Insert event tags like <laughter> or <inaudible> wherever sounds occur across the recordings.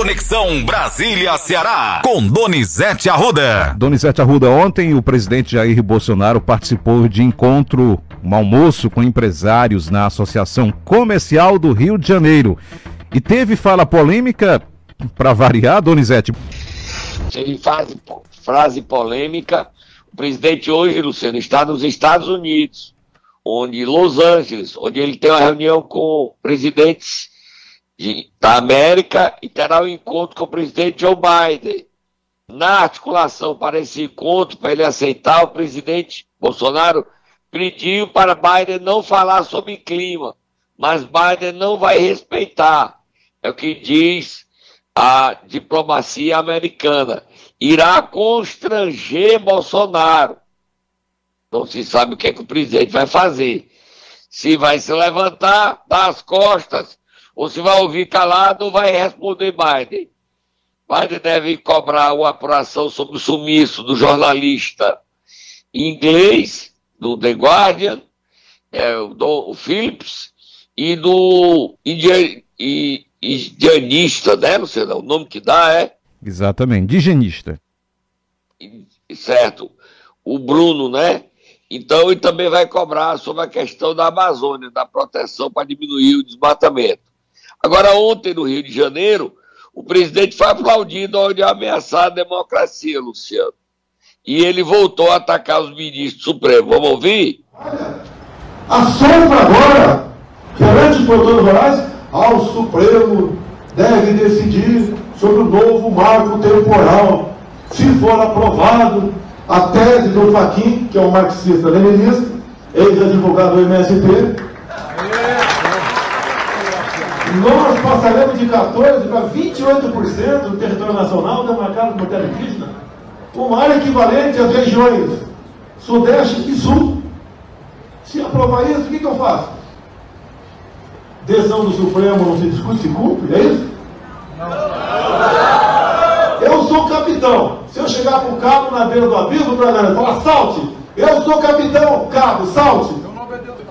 Conexão Brasília-Ceará, com Donizete Arruda. Donizete Arruda, ontem o presidente Jair Bolsonaro participou de encontro, um almoço com empresários na Associação Comercial do Rio de Janeiro. E teve fala polêmica, para variar, Donizete? Teve frase, frase polêmica. O presidente hoje, Luciano, está nos Estados Unidos, onde Los Angeles, onde ele tem uma reunião com presidentes de, da América e terá um encontro com o presidente Joe Biden. Na articulação para esse encontro, para ele aceitar, o presidente Bolsonaro pediu para Biden não falar sobre clima, mas Biden não vai respeitar. É o que diz a diplomacia americana. Irá constranger Bolsonaro. Não se sabe o que, é que o presidente vai fazer. Se vai se levantar, dar as costas ou se vai ouvir calado, vai responder Biden. Biden deve cobrar uma apuração sobre o sumiço do jornalista inglês, do The Guardian, é, do o Phillips, e do indianista, né? Não sei o nome que dá é. Exatamente, indigenista. Certo. O Bruno, né? Então, ele também vai cobrar sobre a questão da Amazônia, da proteção para diminuir o desmatamento. Agora, ontem, no Rio de Janeiro, o presidente foi aplaudido onde ameaçar a democracia, Luciano. E ele voltou a atacar os ministros supremos. Vamos ouvir? A sombra agora, perante os produtores rurais, ao Supremo deve decidir sobre o novo marco temporal. Se for aprovado, a tese do Faquin, que é um marxista-leninista, ex-advogado do MST, nós passaremos de 14% para 28% do território nacional demarcado por terra indígena, uma área equivalente às regiões Sudeste e Sul. Se aprovar isso, o que, que eu faço? Decisão do Supremo não se discute, se cumpre, é isso? Eu sou capitão. Se eu chegar para o cabo na beira do abismo, para galera falar, salte. Eu sou capitão, cabo, salte.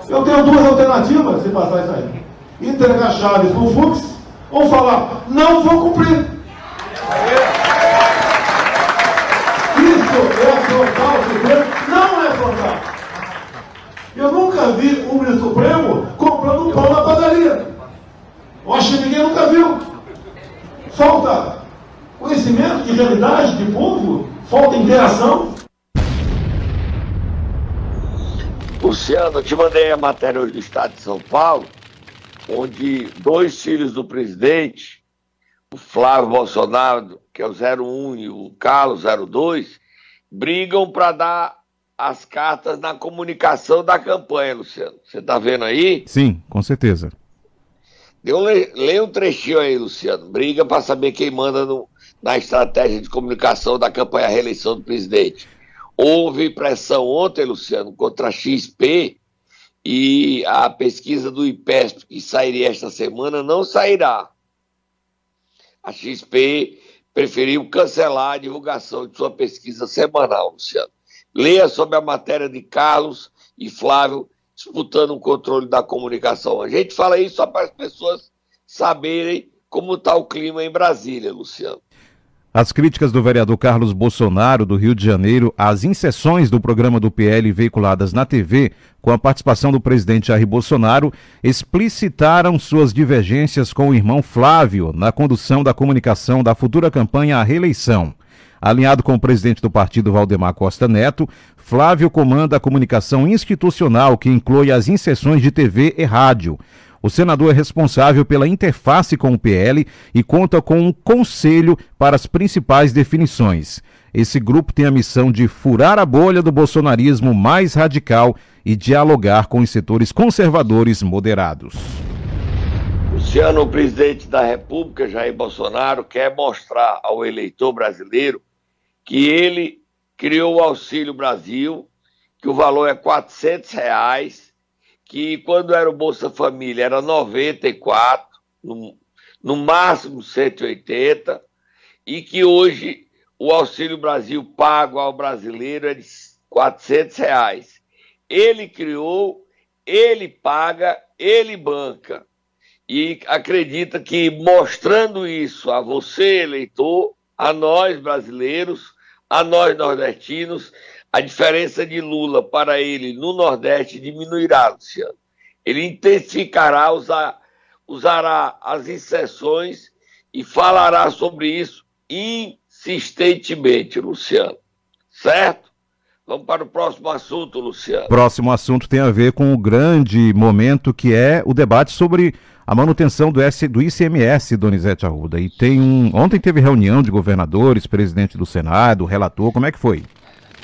Eu tenho duas alternativas se passar isso aí entregar para o Fux ou falar, não vou cumprir. Isso é afrontar o Supremo? Não é afrontar. Eu nunca vi um ministro Supremo comprando um pão na padaria. Eu acho que ninguém nunca viu. Falta conhecimento de realidade, de povo, falta interação. Luciano, eu te mandei a matéria hoje do Estado de São Paulo onde dois filhos do presidente, o Flávio Bolsonaro, que é o 01, e o Carlos 02, brigam para dar as cartas na comunicação da campanha, Luciano. Você está vendo aí? Sim, com certeza. Leia um trechinho aí, Luciano. Briga para saber quem manda no, na estratégia de comunicação da campanha à reeleição do presidente. Houve pressão ontem, Luciano, contra a XP e a pesquisa do IPESP, que sairia esta semana, não sairá. A XP preferiu cancelar a divulgação de sua pesquisa semanal, Luciano. Leia sobre a matéria de Carlos e Flávio disputando o controle da comunicação. A gente fala isso só para as pessoas saberem como está o clima em Brasília, Luciano. As críticas do vereador Carlos Bolsonaro, do Rio de Janeiro, às inserções do programa do PL veiculadas na TV, com a participação do presidente Jair Bolsonaro, explicitaram suas divergências com o irmão Flávio na condução da comunicação da futura campanha à reeleição. Alinhado com o presidente do partido Valdemar Costa Neto, Flávio comanda a comunicação institucional que inclui as inserções de TV e rádio. O senador é responsável pela interface com o PL e conta com um conselho para as principais definições. Esse grupo tem a missão de furar a bolha do bolsonarismo mais radical e dialogar com os setores conservadores moderados. Luciano, o presidente da República, Jair Bolsonaro, quer mostrar ao eleitor brasileiro que ele criou o Auxílio Brasil, que o valor é 400 reais que quando era o Bolsa Família era 94, no, no máximo 180, e que hoje o Auxílio Brasil pago ao brasileiro é de 400 reais. Ele criou, ele paga, ele banca. e acredita que mostrando isso a você, eleitor, a nós brasileiros, a nós nordestinos, a diferença de Lula para ele no Nordeste diminuirá, Luciano. Ele intensificará, usar, usará as inserções e falará sobre isso insistentemente, Luciano. Certo? Vamos para o próximo assunto, Luciano. Próximo assunto tem a ver com o grande momento que é o debate sobre a manutenção do, S, do ICMS, Donizete Arruda. E tem um. Ontem teve reunião de governadores, presidente do Senado, relator. Como é que foi?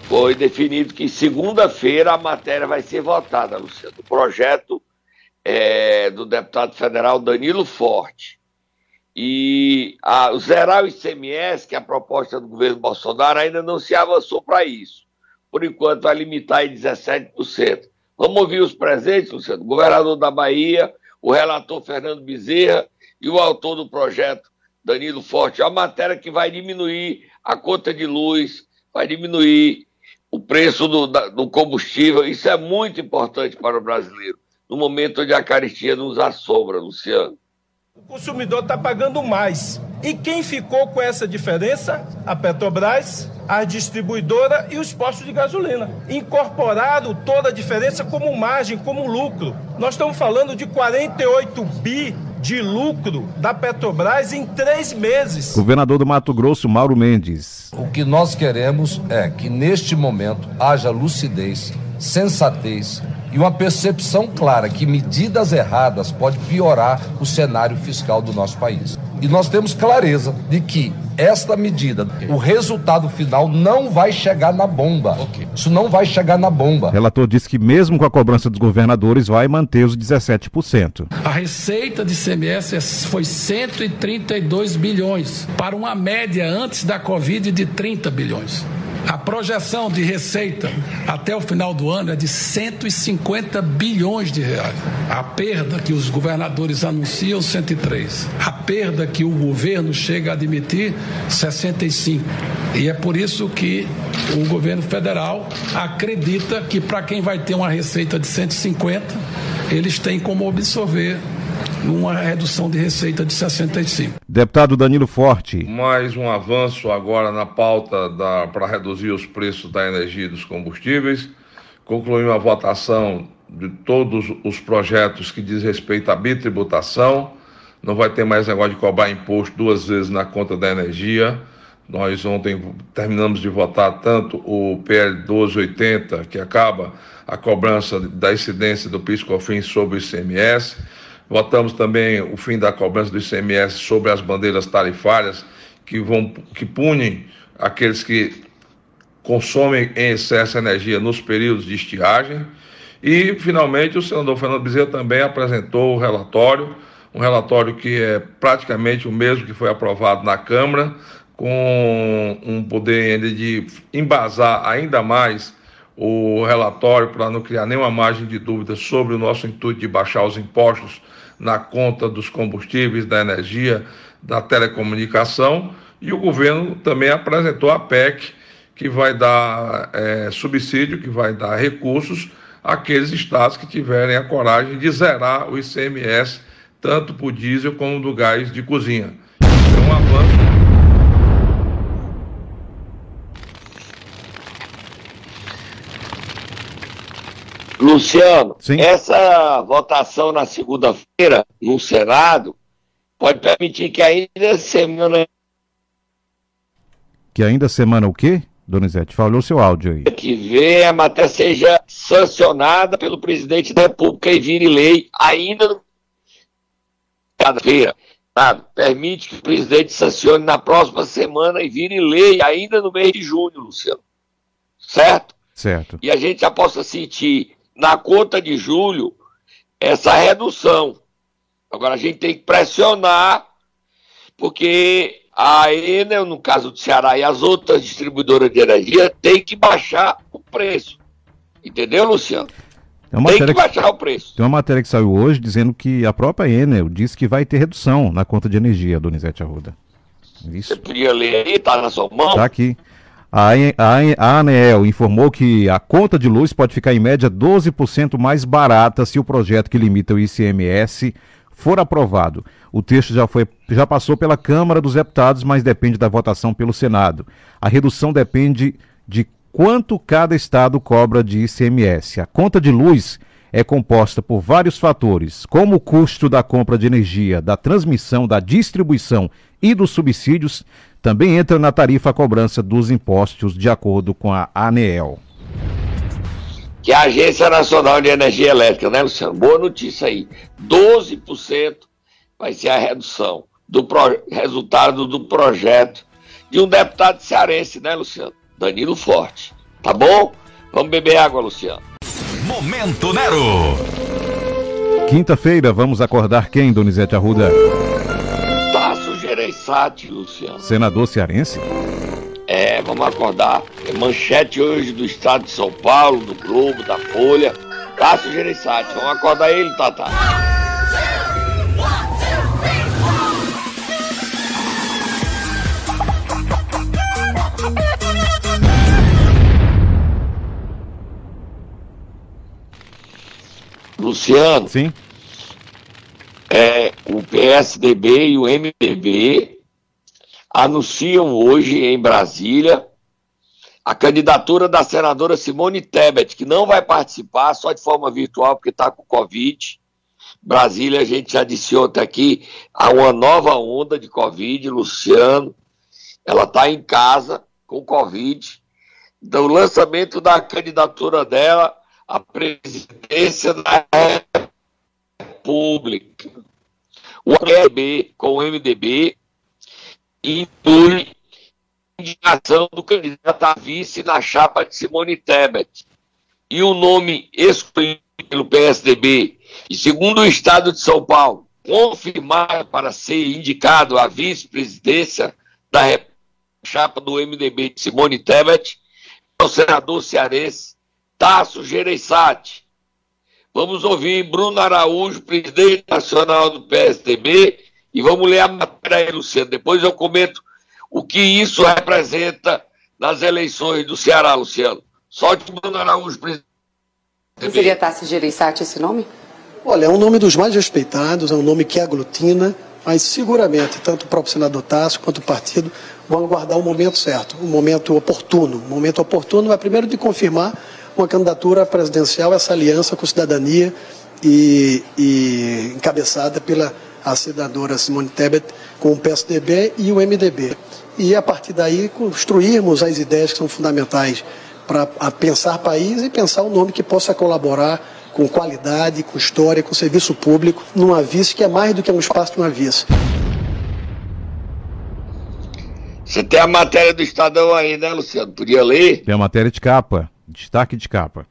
Foi definido que segunda-feira a matéria vai ser votada, Luciano. O projeto é, do deputado federal Danilo Forte. E a, zerar o ICMS, que é a proposta do governo Bolsonaro, ainda não se avançou para isso. Por enquanto, vai limitar em 17%. Vamos ouvir os presentes, Luciano. O governador da Bahia, o relator Fernando Bezerra e o autor do projeto, Danilo Forte. É uma matéria que vai diminuir a conta de luz, vai diminuir o preço do, do combustível. Isso é muito importante para o brasileiro, no momento onde a caristia nos assombra, Luciano. O consumidor está pagando mais. E quem ficou com essa diferença? A Petrobras, a distribuidora e os postos de gasolina. Incorporaram toda a diferença como margem, como lucro. Nós estamos falando de 48 bi de lucro da Petrobras em três meses. Governador do Mato Grosso, Mauro Mendes. O que nós queremos é que neste momento haja lucidez, sensatez e uma percepção clara que medidas erradas podem piorar o cenário fiscal do nosso país. E nós temos clareza de que esta medida, o resultado final não vai chegar na bomba. Isso não vai chegar na bomba. O relator disse que mesmo com a cobrança dos governadores vai manter os 17%. A receita de CMS foi 132 bilhões, para uma média antes da Covid de 30 bilhões. A projeção de receita até o final do ano é de 150 bilhões de reais. A perda que os governadores anunciam, 103. A perda que o governo chega a admitir, 65. E é por isso que o governo federal acredita que para quem vai ter uma receita de 150, eles têm como absorver numa redução de receita de 65. Deputado Danilo Forte. Mais um avanço agora na pauta para reduzir os preços da energia e dos combustíveis. Concluiu a votação de todos os projetos que diz respeito à bitributação. Não vai ter mais negócio de cobrar imposto duas vezes na conta da energia. Nós ontem terminamos de votar tanto o PL 1280, que acaba a cobrança da incidência do PIS/COFINS sobre o ICMS Votamos também o fim da cobrança do ICMS sobre as bandeiras tarifárias que, vão, que punem aqueles que consomem em excesso energia nos períodos de estiagem. E, finalmente, o senador Fernando Bezerra também apresentou o relatório, um relatório que é praticamente o mesmo que foi aprovado na Câmara, com um poder ainda de embasar ainda mais o relatório para não criar nenhuma margem de dúvida sobre o nosso intuito de baixar os impostos na conta dos combustíveis, da energia, da telecomunicação. E o governo também apresentou a PEC, que vai dar é, subsídio, que vai dar recursos àqueles estados que tiverem a coragem de zerar o ICMS, tanto para o diesel como do gás de cozinha. É um avanço Luciano, Sim. essa votação na segunda-feira no Senado pode permitir que ainda semana. Que ainda semana o quê, Donizete? Falou seu áudio aí. Que vem a matéria seja sancionada pelo presidente da República e vire lei ainda no. Cada feira. Permite que o presidente sancione na próxima semana e vire lei ainda no mês de junho, Luciano. Certo? Certo. E a gente já possa sentir na conta de julho essa redução. Agora a gente tem que pressionar, porque a Enel, no caso do Ceará, e as outras distribuidoras de energia tem que baixar o preço. Entendeu, Luciano? Tem, tem que baixar o preço. Tem uma matéria que saiu hoje dizendo que a própria Enel disse que vai ter redução na conta de energia, Donizete Arruda. Isso. Você podia ler aí, tá na sua mão? Tá aqui. A, ANEEL informou que a conta de luz pode ficar em média 12% mais barata se o projeto que limita o ICMS for aprovado. O texto já, foi, já passou pela Câmara dos Deputados, mas depende da votação pelo Senado. A redução depende de quanto cada estado cobra de ICMS. A conta de luz é composta por vários fatores, como o custo da compra de energia, da transmissão, da distribuição e dos subsídios, também entra na tarifa a cobrança dos impostos, de acordo com a ANEEL. Que é a Agência Nacional de Energia Elétrica, né, Luciano? Boa notícia aí. 12% vai ser a redução do pro... resultado do projeto de um deputado cearense, né, Luciano? Danilo Forte. Tá bom? Vamos beber água, Luciano. Momento Nero. Quinta-feira, vamos acordar quem, Donizete Arruda? Tasso Gereissati, Luciano. Senador cearense? É, vamos acordar. É manchete hoje do Estado de São Paulo, do Globo, da Folha. Tasso Gereissati. Vamos acordar ele, Tata. Luciano. Sim. É, o PSDB e o MDB anunciam hoje em Brasília a candidatura da senadora Simone Tebet, que não vai participar só de forma virtual porque está com Covid. Brasília, a gente já disse ontem aqui, há uma nova onda de Covid, Luciano. Ela está em casa com Covid. Então, o lançamento da candidatura dela à presidência da República. O MDB com o MDB inclui indicação do candidato a vice na chapa de Simone Tebet. E o nome escolhido pelo PSDB, e segundo o Estado de São Paulo, confirmado para ser indicado à vice-presidência da chapa do MDB de Simone Tebet, é o senador cearense Tasso Gereissati. Vamos ouvir Bruno Araújo, presidente nacional do PSDB, e vamos ler a matéria aí, Luciano. Depois eu comento o que isso representa nas eleições do Ceará, Luciano. Solte Bruno Araújo, presidente. Seria Tasso Gereissati esse nome? Olha, é um nome dos mais respeitados, é um nome que aglutina, mas seguramente tanto o próprio senador Tasso quanto o partido vão aguardar o momento certo, um momento oportuno. Um momento oportuno é primeiro de confirmar uma candidatura presidencial, essa aliança com cidadania e, e encabeçada pela a senadora Simone Tebet com o PSDB e o MDB. E a partir daí construirmos as ideias que são fundamentais para pensar país e pensar um nome que possa colaborar com qualidade, com história, com serviço público, numa vice que é mais do que um espaço de uma vice. Você tem a matéria do Estadão aí, né, Luciano? Podia ler? Tem a matéria de capa, destaque de capa.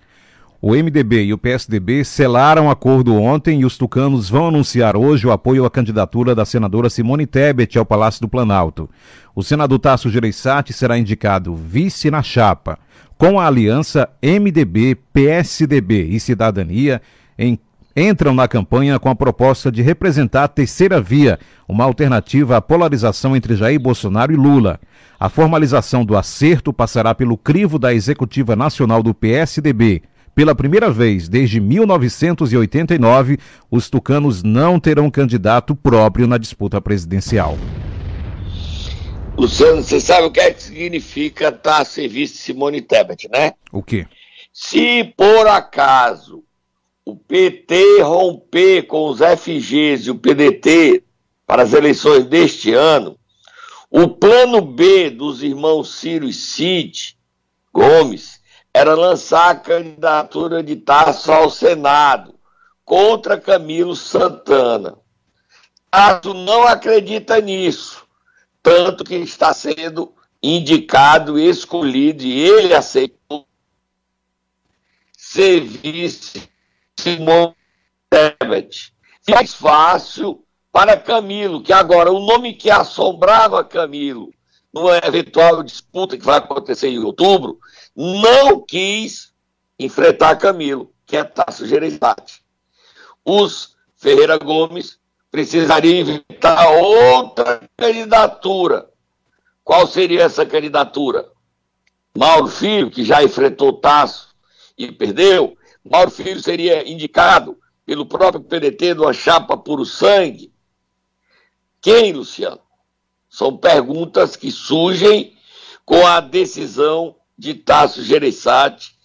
O MDB e o PSDB selaram acordo ontem e os tucanos vão anunciar hoje o apoio à candidatura da senadora Simone Tebet ao Palácio do Planalto. O senador Tasso Gereissati será indicado vice na chapa, com a aliança MDB, PSDB e Cidadania em entram na campanha com a proposta de representar a terceira via, uma alternativa à polarização entre Jair Bolsonaro e Lula. A formalização do acerto passará pelo crivo da Executiva Nacional do PSDB. Pela primeira vez desde 1989, os tucanos não terão candidato próprio na disputa presidencial. Luciano, você sabe o que, é que significa estar a serviço de Simone Tebet, né? O quê? Se por acaso o PT romper com os FGs e o PDT para as eleições deste ano, o plano B dos irmãos Ciro e Cid Gomes era lançar a candidatura de Tasso ao Senado contra Camilo Santana. Tasso não acredita nisso, tanto que está sendo indicado e escolhido, e ele aceitou ser vice Simone Tebet. Mais fácil para Camilo, que agora o nome que assombrava Camilo numa eventual disputa que vai acontecer em outubro não quis enfrentar Camilo, que é Tasso Gereissati. Os Ferreira Gomes precisariam inventar outra candidatura. Qual seria essa candidatura? Mauro Filho, que já enfrentou Tasso e perdeu, Mauro Filho seria indicado pelo próprio PDT numa chapa puro sangue? Quem, Luciano? São perguntas que surgem com a decisão de Tasso Gereissati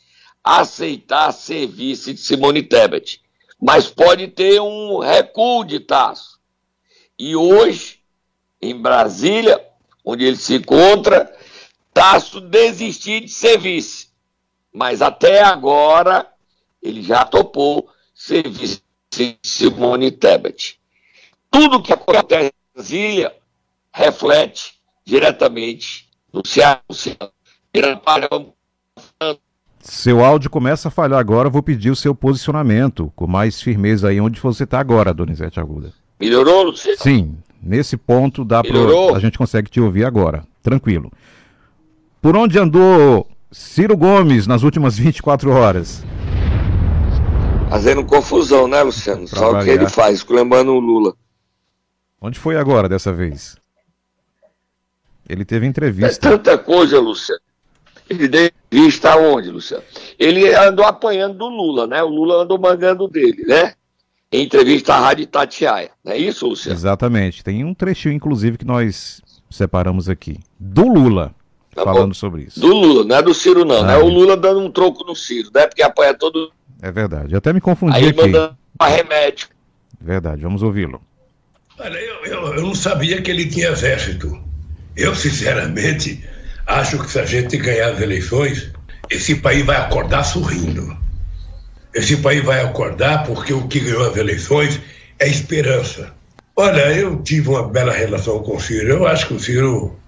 aceitar ser vice de Simone Tebet. Mas pode ter um recuo de Tasso. E hoje, em Brasília, onde ele se encontra, Tasso desistiu de ser vice. Mas até agora, ele já topou ser vice de Simone Tebet. Tudo que acontece em Brasília reflete diretamente no Ceará. Seu áudio começa a falhar agora, vou pedir o seu posicionamento com mais firmeza aí onde você está agora, Donizete Aguda. Melhorou, Luciano? Sim, nesse ponto dá para a gente consegue te ouvir agora, tranquilo. Por onde andou Ciro Gomes nas últimas 24 horas? Fazendo confusão, né, Luciano? Pra Só o que ele faz, lembrando o Lula. Onde foi agora dessa vez? Ele teve entrevista. É tanta coisa, Luciano. Ele deu entrevista aonde, Luciano? Ele andou apanhando do Lula, né? O Lula andou mangando dele, né? Em entrevista à Rádio Tatiaia. Não é isso, Luciano? Exatamente. Tem um trechinho, inclusive, que nós separamos aqui. Do Lula. Tá falando bom. sobre isso. Do Lula, não é do Ciro, não. Ah, não é o Lula dando um troco no Ciro, né? Porque apanha todo. É verdade. Eu até me confundi Aí aqui. mandando remédio. Verdade, vamos ouvi-lo. Olha, eu, eu, eu não sabia que ele tinha exército. Eu, sinceramente, acho que se a gente ganhar as eleições, esse país vai acordar sorrindo. Esse país vai acordar porque o que ganhou as eleições é esperança. Olha, eu tive uma bela relação com o Ciro. Eu acho que o Ciro,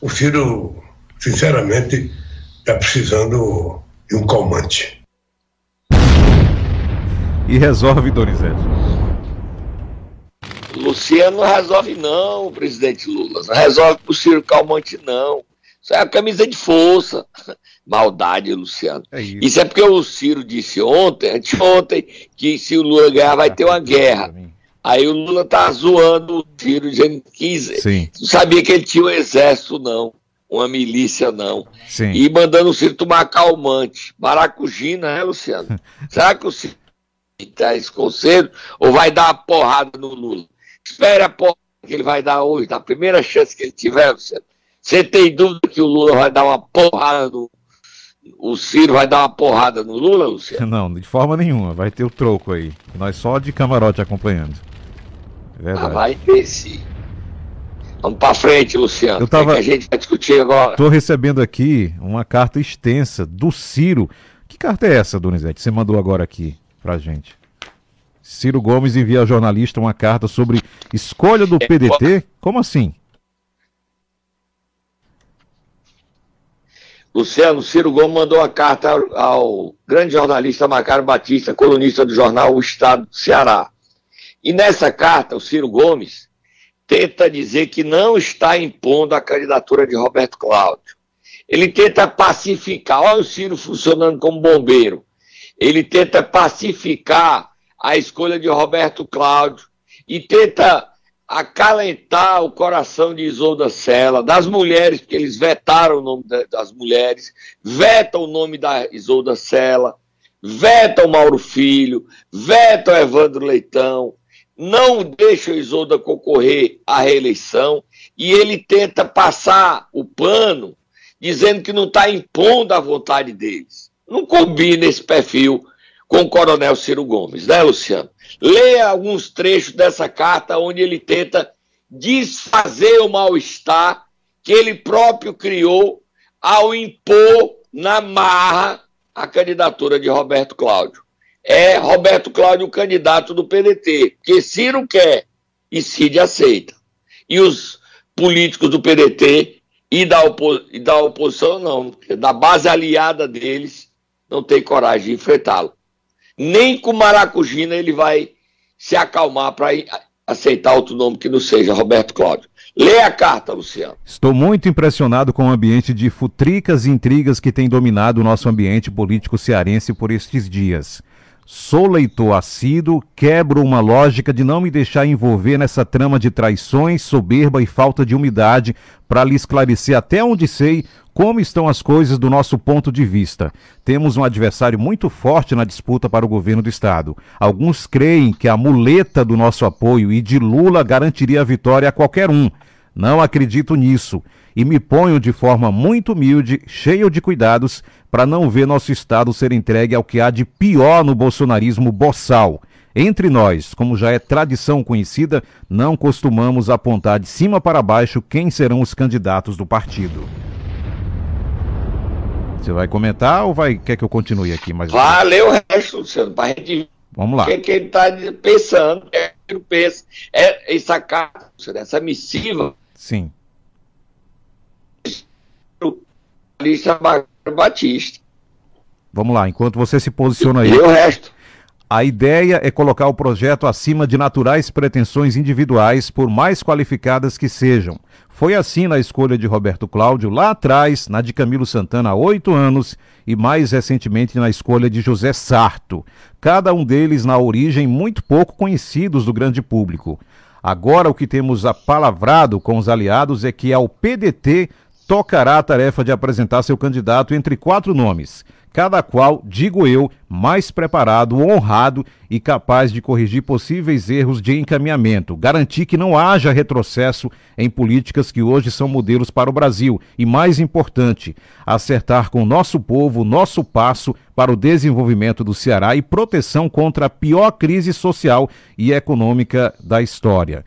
o Ciro, sinceramente, está precisando de um calmante. E resolve, Donizete. Luciano não resolve, não, presidente Lula. Não resolve pro Ciro Calmante, não. Isso é a camisa de força. <laughs> Maldade, Luciano. É isso. isso. é porque o Ciro disse ontem, anteontem, que se o Lula ganhar vai ter uma guerra. Aí o Lula tá zoando o Ciro, dizendo que Sim. não sabia que ele tinha um exército, não. Uma milícia, não. Sim. E mandando o Ciro tomar calmante. Maracujina, né, Luciano? <laughs> Será que o Ciro tá esse conselho ou vai dar uma porrada no Lula? Espere a porra que ele vai dar hoje, na primeira chance que ele tiver, você, você tem dúvida que o Lula vai dar uma porrada no. O Ciro vai dar uma porrada no Lula, Luciano? <laughs> Não, de forma nenhuma. Vai ter o troco aí. Nós só de camarote acompanhando. É verdade. Ah, vai ter sim. Vamos pra frente, Luciano. Eu tava... É que a gente vai discutir agora. Tô recebendo aqui uma carta extensa do Ciro. Que carta é essa, Donizete? Você mandou agora aqui pra gente. Ciro Gomes envia ao jornalista uma carta sobre escolha do PDT? Como assim? Luciano, Ciro Gomes mandou uma carta ao, ao grande jornalista Macário Batista, colunista do jornal O Estado do Ceará. E nessa carta, o Ciro Gomes tenta dizer que não está impondo a candidatura de Roberto Cláudio. Ele tenta pacificar, olha o Ciro funcionando como bombeiro. Ele tenta pacificar a escolha de Roberto Cláudio e tenta acalentar o coração de Isolda Sela, das mulheres, porque eles vetaram o nome das mulheres, vetam o nome da Isolda Sela, vetam Mauro Filho, vetam Evandro Leitão, não deixam Isolda concorrer à reeleição e ele tenta passar o pano dizendo que não está impondo a vontade deles. Não combina esse perfil com o coronel Ciro Gomes, né, Luciano? Leia alguns trechos dessa carta onde ele tenta desfazer o mal-estar que ele próprio criou ao impor na marra a candidatura de Roberto Cláudio. É Roberto Cláudio o candidato do PDT, que Ciro quer e Cid aceita. E os políticos do PDT e da, opo e da oposição, não, da base aliada deles, não tem coragem de enfrentá-lo nem com Maracujina ele vai se acalmar para aceitar outro nome que não seja Roberto Cláudio. Lê a carta, Luciano. Estou muito impressionado com o ambiente de futricas e intrigas que tem dominado o nosso ambiente político cearense por estes dias. Sou leitor assíduo, quebro uma lógica de não me deixar envolver nessa trama de traições, soberba e falta de umidade para lhe esclarecer até onde sei como estão as coisas do nosso ponto de vista. Temos um adversário muito forte na disputa para o governo do Estado. Alguns creem que a muleta do nosso apoio e de Lula garantiria a vitória a qualquer um. Não acredito nisso e me ponho de forma muito humilde, cheio de cuidados, para não ver nosso Estado ser entregue ao que há de pior no bolsonarismo boçal. Entre nós, como já é tradição conhecida, não costumamos apontar de cima para baixo quem serão os candidatos do partido. Você vai comentar ou vai quer que eu continue aqui? Mas... Valeu o resto, Luciano, para gente Vamos lá. O que, que ele está pensando, é, pensa. É, essa carta, essa missiva. Sim Lista Batista. Vamos lá, enquanto você se posiciona aí. E o resto. A ideia é colocar o projeto acima de naturais pretensões individuais, por mais qualificadas que sejam. Foi assim na escolha de Roberto Cláudio lá atrás, na de Camilo Santana há oito anos e mais recentemente na escolha de José Sarto. Cada um deles na origem muito pouco conhecidos do grande público. Agora o que temos apalavrado com os aliados é que ao PDT tocará a tarefa de apresentar seu candidato entre quatro nomes, cada qual, digo eu, mais preparado, honrado e capaz de corrigir possíveis erros de encaminhamento, garantir que não haja retrocesso em políticas que hoje são modelos para o Brasil e, mais importante, acertar com o nosso povo nosso passo para o desenvolvimento do Ceará e proteção contra a pior crise social e econômica da história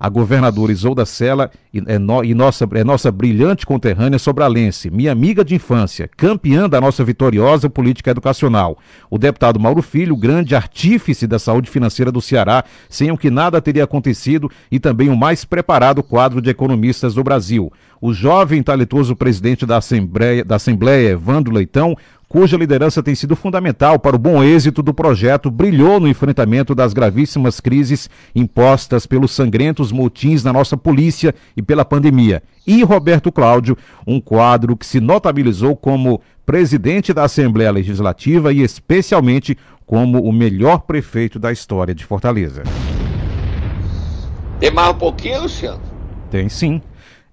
a governadora Isolda Sela e, é, no, e nossa, é nossa brilhante conterrânea sobralense, minha amiga de infância, campeã da nossa vitoriosa política educacional. O deputado Mauro Filho, grande artífice da saúde financeira do Ceará, sem o que nada teria acontecido, e também o mais preparado quadro de economistas do Brasil. O jovem talentoso presidente da Assembleia, da Assembleia Evandro Leitão, cuja liderança tem sido fundamental para o bom êxito do projeto, brilhou no enfrentamento das gravíssimas crises impostas pelos sangrentos motins na nossa polícia e pela pandemia. E Roberto Cláudio, um quadro que se notabilizou como presidente da Assembleia Legislativa e especialmente como o melhor prefeito da história de Fortaleza. Tem mais um pouquinho, Luciano? Tem sim.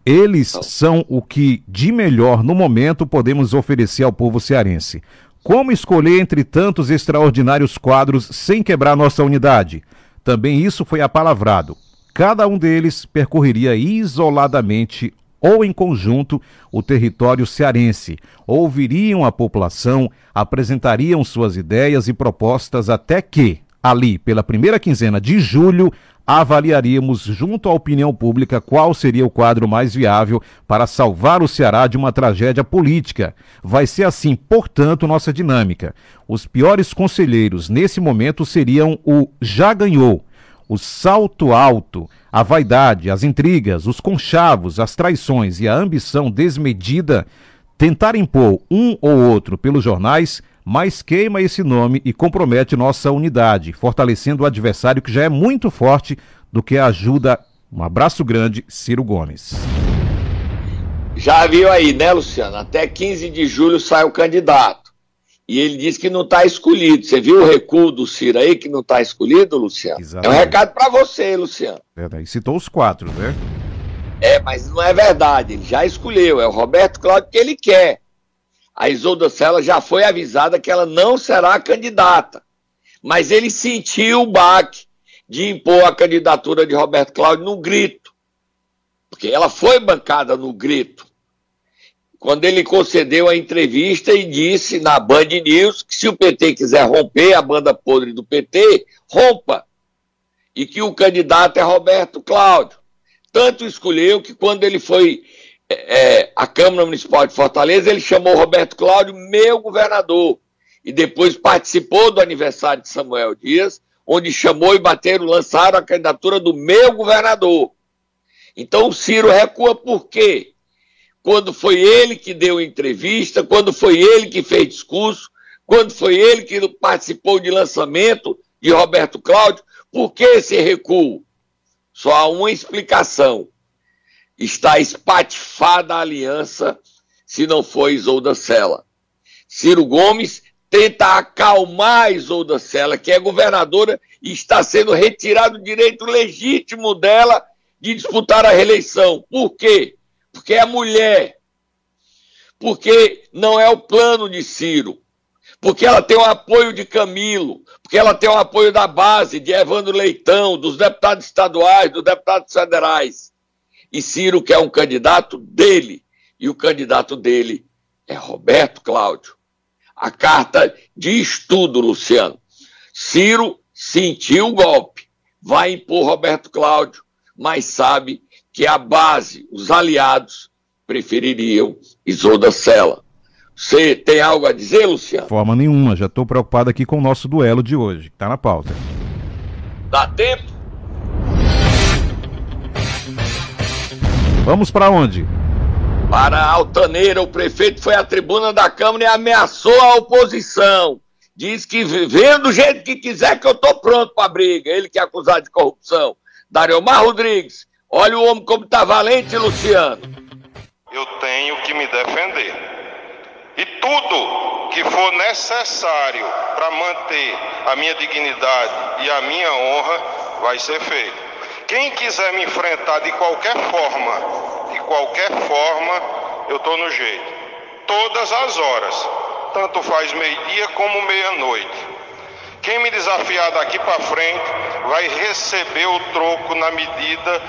Eles são o que de melhor no momento podemos oferecer ao povo cearense. Como escolher entre tantos extraordinários quadros sem quebrar nossa unidade? Também isso foi apalavrado. Cada um deles percorreria isoladamente ou em conjunto o território cearense, ouviriam a população, apresentariam suas ideias e propostas até que, ali, pela primeira quinzena de julho, avaliaríamos junto à opinião pública qual seria o quadro mais viável para salvar o Ceará de uma tragédia política. Vai ser assim, portanto, nossa dinâmica. Os piores conselheiros nesse momento seriam o já ganhou, o salto alto, a vaidade, as intrigas, os conchavos, as traições e a ambição desmedida, tentar impor um ou outro pelos jornais mas queima esse nome e compromete nossa unidade, fortalecendo o adversário que já é muito forte do que ajuda. Um abraço grande, Ciro Gomes. Já viu aí, né, Luciano? Até 15 de julho sai o candidato. E ele diz que não está escolhido. Você viu o recuo do Ciro aí que não está escolhido, Luciano? Exatamente. É um recado para você, Luciano. É, e citou os quatro, né? É, mas não é verdade. Ele já escolheu. É o Roberto Cláudio que ele quer a Isolda Sela já foi avisada que ela não será candidata. Mas ele sentiu o baque de impor a candidatura de Roberto Cláudio no grito. Porque ela foi bancada no grito. Quando ele concedeu a entrevista e disse na Band News que se o PT quiser romper a banda podre do PT, rompa. E que o candidato é Roberto Cláudio. Tanto escolheu que quando ele foi é, a Câmara Municipal de Fortaleza, ele chamou Roberto Cláudio meu governador. E depois participou do aniversário de Samuel Dias, onde chamou e bateram, lançaram a candidatura do meu governador. Então o Ciro recua por quê? Quando foi ele que deu entrevista, quando foi ele que fez discurso, quando foi ele que participou de lançamento de Roberto Cláudio, por que esse recuo? Só há uma explicação está espatifada a aliança se não for Isolda Sela. Ciro Gomes tenta acalmar Isolda Sela, que é governadora e está sendo retirado o direito legítimo dela de disputar a reeleição. Por quê? Porque é mulher. Porque não é o plano de Ciro. Porque ela tem o apoio de Camilo. Porque ela tem o apoio da base, de Evandro Leitão, dos deputados estaduais, dos deputados federais. E Ciro quer um candidato dele. E o candidato dele é Roberto Cláudio. A carta diz tudo, Luciano. Ciro sentiu o golpe, vai impor Roberto Cláudio, mas sabe que a base, os aliados, prefeririam Isolda Sela. Você tem algo a dizer, Luciano? Forma nenhuma, já estou preocupado aqui com o nosso duelo de hoje, que está na pauta. Dá tempo? Vamos para onde? Para Altaneira, o prefeito foi à tribuna da Câmara e ameaçou a oposição. Diz que vendo do jeito que quiser que eu tô pronto para briga. Ele que é acusado de corrupção. Dariomar Rodrigues, olha o homem como tá valente, Luciano. Eu tenho que me defender. E tudo que for necessário para manter a minha dignidade e a minha honra vai ser feito. Quem quiser me enfrentar de qualquer forma, de qualquer forma, eu estou no jeito. Todas as horas, tanto faz meio-dia como meia-noite. Quem me desafiar daqui para frente vai receber o troco na medida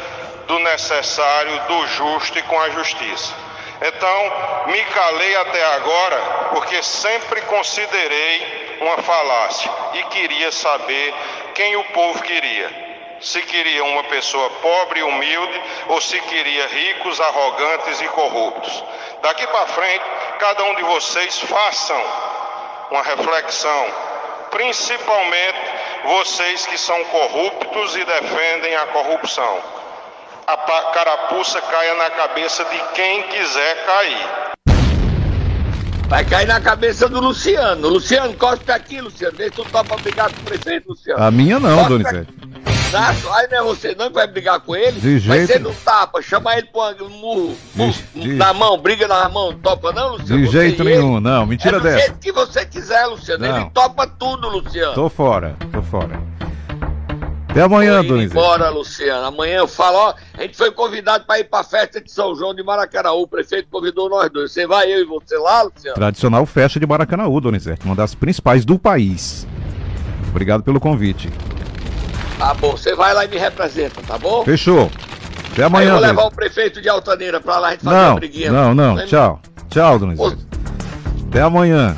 do necessário, do justo e com a justiça. Então, me calei até agora porque sempre considerei uma falácia e queria saber quem o povo queria se queria uma pessoa pobre e humilde ou se queria ricos, arrogantes e corruptos. Daqui para frente, cada um de vocês façam uma reflexão, principalmente vocês que são corruptos e defendem a corrupção. A carapuça caia na cabeça de quem quiser cair. Vai cair na cabeça do Luciano. Luciano, cospe aqui, Luciano. Vê se tu topa brigar com o prefeito, Luciano. A minha não, Donizete. Exato. Aí não é você não que vai brigar com ele. De jeito ser no tapa, chama ele pro um murro, De- de- na mão, briga na mão, topa não, Luciano? De Você jeito e ele. nenhum, não. Mentira é do dessa. jeito que você quiser, Luciano. Não. Ele topa tudo, Luciano. Tô fora, tô fora. Até amanhã, Donizete. embora, Luciano. Amanhã eu falo, ó, a gente foi convidado para ir pra festa de São João de Maracanaú. O prefeito convidou nós dois. Você vai, eu e você lá, Luciano? Tradicional festa de Maracanãú, Donizete. Uma das principais do país. Obrigado pelo convite. Tá bom, você vai lá e me representa, tá bom? Fechou. Até Aí eu amanhã, vou levar Donizete. o prefeito de Altaneira pra lá, a gente fazer uma Não, briguinha. não, não. Lembra? Tchau. Tchau, Donizete. Até amanhã.